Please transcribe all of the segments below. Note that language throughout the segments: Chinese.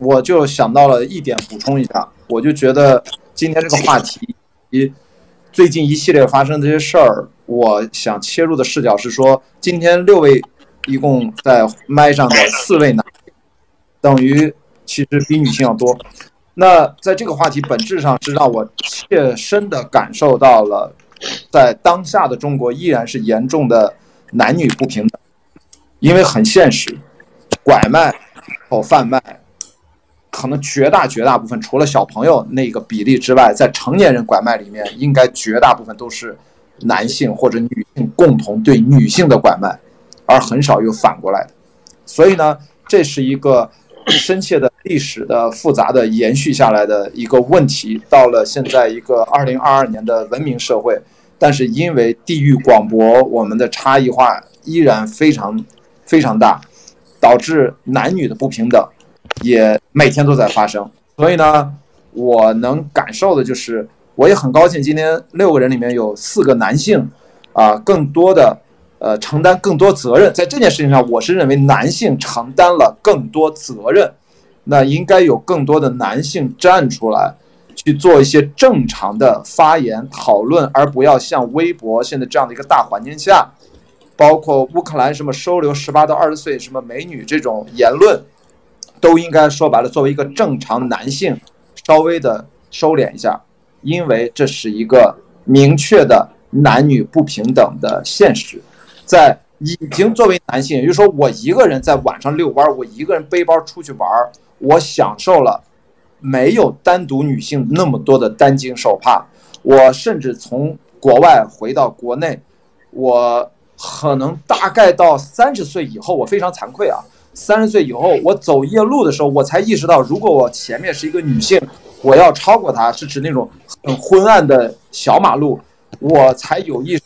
我就想到了一点，补充一下，我就觉得今天这个话题，一最近一系列发生这些事儿，我想切入的视角是说，今天六位一共在麦上的四位男，等于其实比女性要多。那在这个话题本质上是让我切身的感受到了，在当下的中国依然是严重的男女不平等，因为很现实，拐卖或贩卖，可能绝大绝大部分除了小朋友那个比例之外，在成年人拐卖里面，应该绝大部分都是男性或者女性共同对女性的拐卖，而很少有反过来的，所以呢，这是一个。深切的历史的复杂的延续下来的一个问题，到了现在一个二零二二年的文明社会，但是因为地域广博，我们的差异化依然非常非常大，导致男女的不平等也每天都在发生。所以呢，我能感受的就是，我也很高兴，今天六个人里面有四个男性，啊，更多的。呃，承担更多责任，在这件事情上，我是认为男性承担了更多责任，那应该有更多的男性站出来，去做一些正常的发言讨论，而不要像微博现在这样的一个大环境下，包括乌克兰什么收留十八到二十岁什么美女这种言论，都应该说白了，作为一个正常男性，稍微的收敛一下，因为这是一个明确的男女不平等的现实。在已经作为男性，也就是说，我一个人在晚上遛弯，我一个人背包出去玩，我享受了没有单独女性那么多的担惊受怕。我甚至从国外回到国内，我可能大概到三十岁以后，我非常惭愧啊，三十岁以后，我走夜路的时候，我才意识到，如果我前面是一个女性，我要超过她，是指那种很昏暗的小马路。我才有意识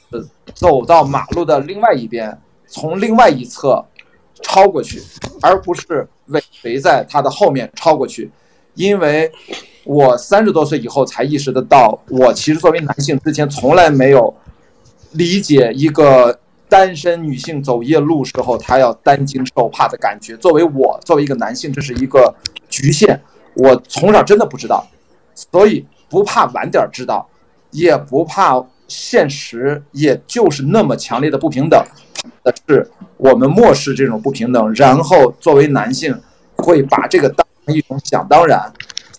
走到马路的另外一边，从另外一侧超过去，而不是尾随在她的后面超过去。因为我三十多岁以后才意识得到，我其实作为男性之前从来没有理解一个单身女性走夜路时候她要担惊受怕的感觉。作为我作为一个男性，这是一个局限，我从小真的不知道，所以不怕晚点知道，也不怕。现实也就是那么强烈的不平等，的是我们漠视这种不平等，然后作为男性会把这个当成一种想当然。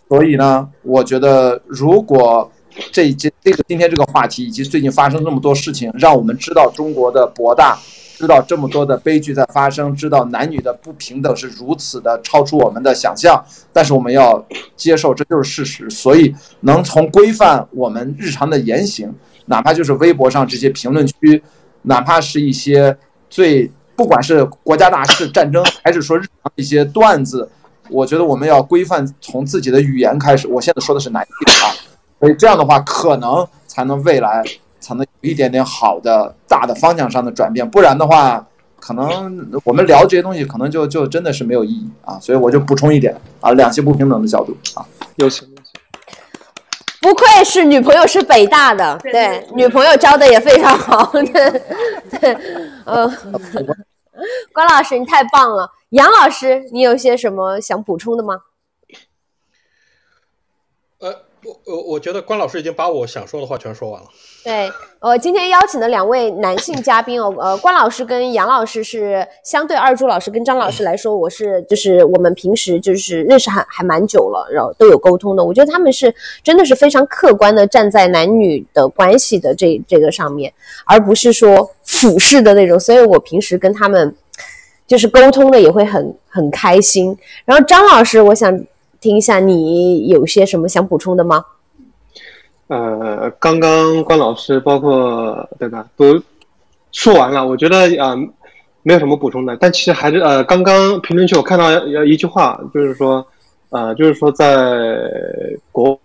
所以呢，我觉得如果这这这个今天这个话题以及最近发生这么多事情，让我们知道中国的博大，知道这么多的悲剧在发生，知道男女的不平等是如此的超出我们的想象，但是我们要接受这就是事实。所以能从规范我们日常的言行。哪怕就是微博上这些评论区，哪怕是一些最不管是国家大事、战争，还是说日常一些段子，我觉得我们要规范从自己的语言开始。我现在说的是男性啊，所以这样的话，可能才能未来才能有一点点好的大的方向上的转变，不然的话，可能我们聊这些东西，可能就就真的是没有意义啊。所以我就补充一点啊，两性不平等的角度啊，有请。不愧是女朋友是北大的，对，女朋友教的也非常好，对，对，嗯，关老师你太棒了，杨老师你有些什么想补充的吗？我我觉得关老师已经把我想说的话全说完了。对，呃，今天邀请的两位男性嘉宾哦，呃，关老师跟杨老师是相对二柱老师跟张老师来说，我是就是我们平时就是认识还还蛮久了，然后都有沟通的。我觉得他们是真的是非常客观的站在男女的关系的这这个上面，而不是说俯视的那种。所以我平时跟他们就是沟通的也会很很开心。然后张老师，我想听一下你有些什么想补充的吗？呃，刚刚关老师包括对吧，都说完了。我觉得啊，没有什么补充的。但其实还是呃，刚刚评论区我看到一句话，就是说，呃，就是说在国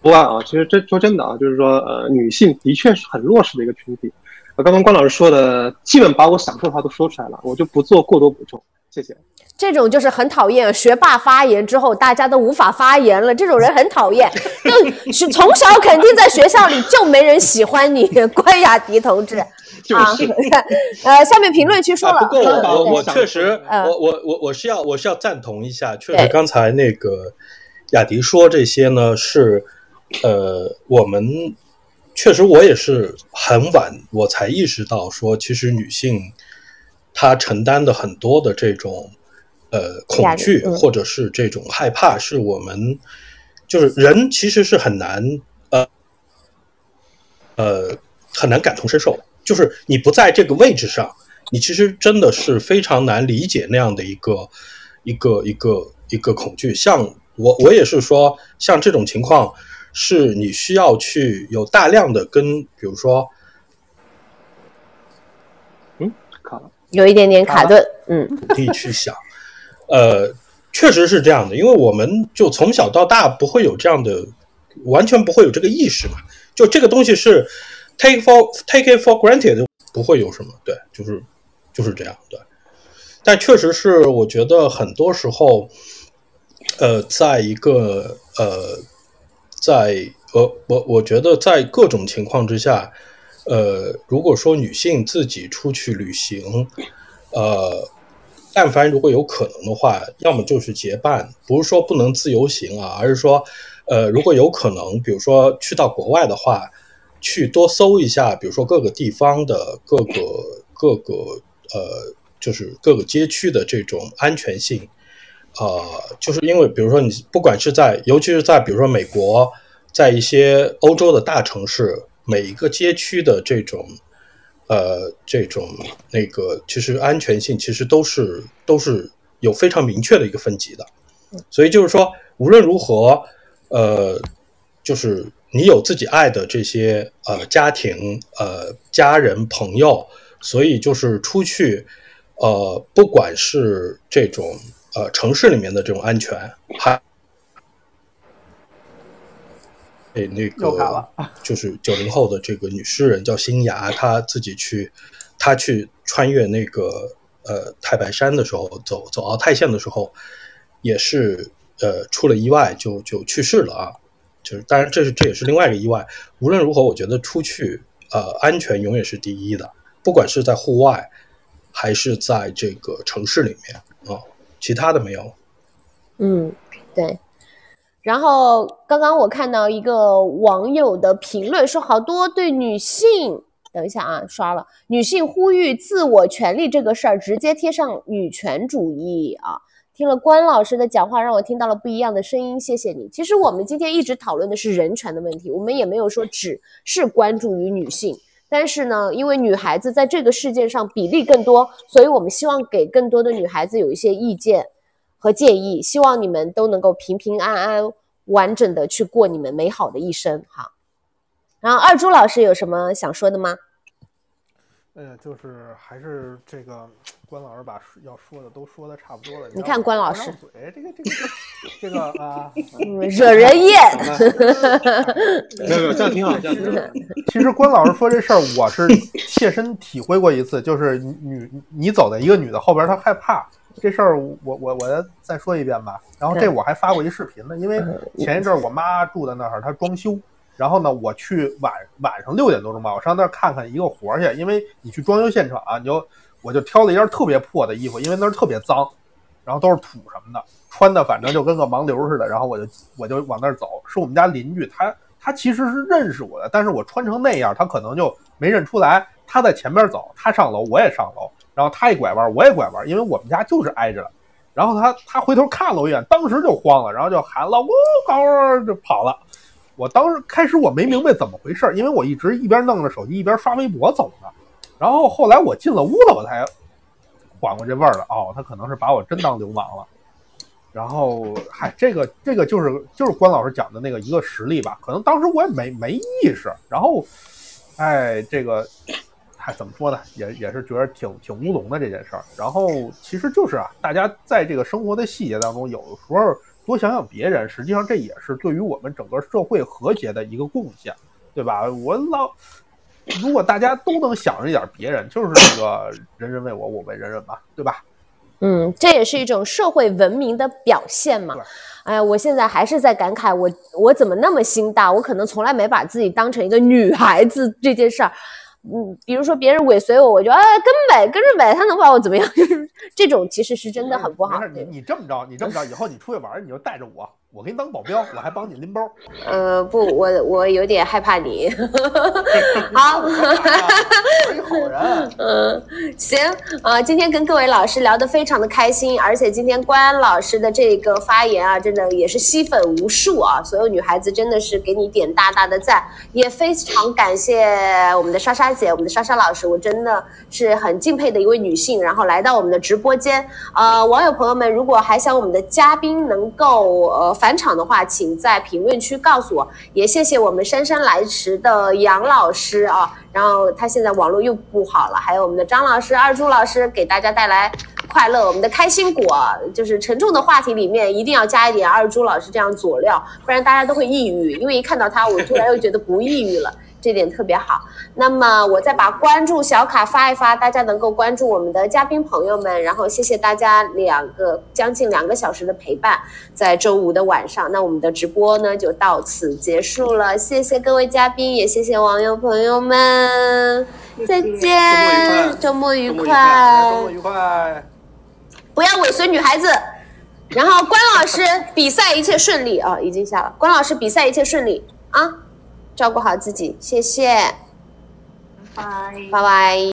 国外啊，其实这说真的啊，就是说呃，女性的确是很弱势的一个群体。呃，刚刚关老师说的基本把我想说的话都说出来了，我就不做过多补充。谢谢。这种就是很讨厌，学霸发言之后大家都无法发言了，这种人很讨厌。就是从小肯定在学校里就没人喜欢你，关雅迪同志。就是，呃，下面评论区说了。不过我我确实，我我我我是要我是要赞同一下，确实刚才那个雅迪说这些呢是，呃，我们确实我也是很晚我才意识到说，其实女性她承担的很多的这种。呃，恐惧或者是这种害怕，是我们就是人其实是很难呃呃很难感同身受。就是你不在这个位置上，你其实真的是非常难理解那样的一个一个一个一个恐惧。像我我也是说，像这种情况，是你需要去有大量的跟，比如说，嗯，卡了，有一点点卡顿，嗯，可以去想。呃，确实是这样的，因为我们就从小到大不会有这样的，完全不会有这个意识嘛。就这个东西是 take for take it for granted，不会有什么，对，就是就是这样，对。但确实是，我觉得很多时候，呃，在一个呃，在呃，我我觉得在各种情况之下，呃，如果说女性自己出去旅行，呃。但凡如果有可能的话，要么就是结伴，不是说不能自由行啊，而是说，呃，如果有可能，比如说去到国外的话，去多搜一下，比如说各个地方的各个各个呃，就是各个街区的这种安全性，呃，就是因为比如说你不管是在，尤其是在比如说美国，在一些欧洲的大城市，每一个街区的这种。呃，这种那个其实安全性其实都是都是有非常明确的一个分级的，所以就是说无论如何，呃，就是你有自己爱的这些呃家庭呃家人朋友，所以就是出去呃不管是这种呃城市里面的这种安全还。哎，那个 就是九零后的这个女诗人叫新芽，她自己去，她去穿越那个呃太白山的时候，走走到泰县的时候，也是呃出了意外，就就去世了啊。就是当然这是这也是另外一个意外。无论如何，我觉得出去呃安全永远是第一的，不管是在户外还是在这个城市里面啊，其他的没有。嗯，对。然后刚刚我看到一个网友的评论，说好多对女性，等一下啊，刷了女性呼吁自我权利这个事儿，直接贴上女权主义啊。听了关老师的讲话，让我听到了不一样的声音，谢谢你。其实我们今天一直讨论的是人权的问题，我们也没有说只是关注于女性，但是呢，因为女孩子在这个世界上比例更多，所以我们希望给更多的女孩子有一些意见。和建议，希望你们都能够平平安安、完整的去过你们美好的一生。哈，然后二朱老师有什么想说的吗？呃，就是还是这个关老师把要说的都说的差不多了。你看关老师，嘴这个这个这个啊，惹人厌。没有没有，这样挺好，这样挺好。其实关老师说这事儿，我是切身体会过一次，就是女你走在一个女的后边，她害怕。这事儿我我我再说一遍吧。然后这我还发过一视频呢，因为前一阵我妈住在那儿，她装修。然后呢，我去晚晚上六点多钟吧，我上那儿看看一个活儿去。因为你去装修现场啊，你就我就挑了一件特别破的衣服，因为那儿特别脏，然后都是土什么的，穿的反正就跟个盲流似的。然后我就我就往那儿走，是我们家邻居，他他其实是认识我的，但是我穿成那样，他可能就没认出来。他在前边走，他上楼，我也上楼。然后他一拐弯，我也拐弯，因为我们家就是挨着的。然后他他回头看了我一眼，当时就慌了，然后就喊老公，高就跑了。我当时开始我没明白怎么回事，因为我一直一边弄着手机一边刷微博走的。然后后来我进了屋子，我才缓过这味儿了。哦，他可能是把我真当流氓了。然后嗨，这个这个就是就是关老师讲的那个一个实例吧。可能当时我也没没意识。然后，哎，这个。哎，怎么说呢？也也是觉得挺挺乌龙的这件事儿。然后其实就是啊，大家在这个生活的细节当中，有的时候多想想别人，实际上这也是对于我们整个社会和谐的一个贡献，对吧？我老如果大家都能想着一点别人，就是这个人人为我，我为人人嘛，对吧？嗯，这也是一种社会文明的表现嘛对。哎呀，我现在还是在感慨，我我怎么那么心大？我可能从来没把自己当成一个女孩子这件事儿。嗯，比如说别人尾随我，我就啊跟呗，跟着呗，他能把我怎么样？就是这种其实是真的很不好没。事，你你这么着，你这么着，以后你出去玩，你就带着我，我给你当保镖，我还帮你拎包。呃，不，我我有点害怕你。好，一好人。嗯，行，啊，今天跟各位老师聊得非常的开心，而且今天关老师的这个发言啊，真的也是吸粉无数啊，所有女孩子真的是给你点大大的赞，也非常感谢我们的莎莎姐，我们的莎莎老师，我真的是很敬佩的一位女性，然后来到我们的直播间，呃，网友朋友们，如果还想我们的嘉宾能够呃返场的话，请在评论区告诉我，也谢谢我们姗姗来迟的杨老师啊。然后他现在网络又不好了，还有我们的张老师、二朱老师给大家带来快乐。我们的开心果就是沉重的话题里面一定要加一点二朱老师这样佐料，不然大家都会抑郁。因为一看到他，我突然又觉得不抑郁了。这点特别好。那么我再把关注小卡发一发，大家能够关注我们的嘉宾朋友们，然后谢谢大家两个将近两个小时的陪伴，在周五的晚上，那我们的直播呢就到此结束了，谢谢各位嘉宾，也谢谢网友朋友们，再见，周末愉周末愉快，周末愉快。不要尾随女孩子。然后关老师比赛一切顺利啊，已经下了。关老师比赛一切顺利啊，照顾好自己，谢谢，拜。拜拜。